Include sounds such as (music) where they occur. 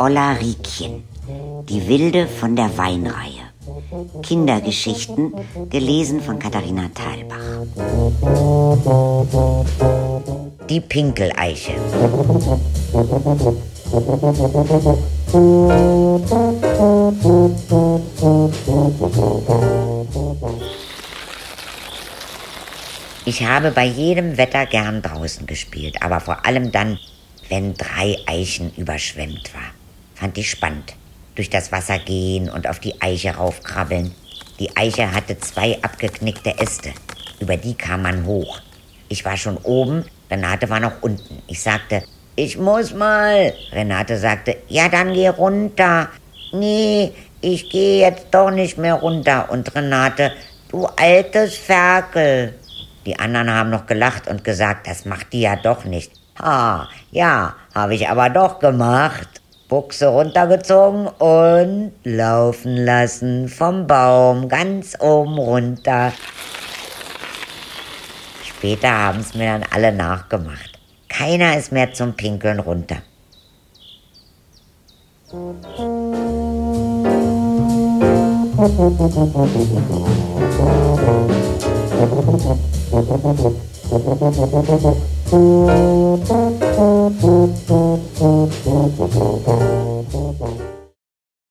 Olla Riekchen, die Wilde von der Weinreihe. Kindergeschichten, gelesen von Katharina Thalbach. Die Pinkeleiche. Ich habe bei jedem Wetter gern draußen gespielt, aber vor allem dann, wenn drei Eichen überschwemmt war. Fand ich spannend. Durch das Wasser gehen und auf die Eiche raufkrabbeln. Die Eiche hatte zwei abgeknickte Äste. Über die kam man hoch. Ich war schon oben, Renate war noch unten. Ich sagte, ich muss mal. Renate sagte, ja, dann geh runter. Nee, ich gehe jetzt doch nicht mehr runter. Und Renate, du altes Ferkel. Die anderen haben noch gelacht und gesagt, das macht die ja doch nicht. Ha, ja, habe ich aber doch gemacht. Buchse runtergezogen und laufen lassen vom Baum ganz oben runter. Später haben es mir dann alle nachgemacht. Keiner ist mehr zum Pinkeln runter. Musik (laughs) バンバンバン。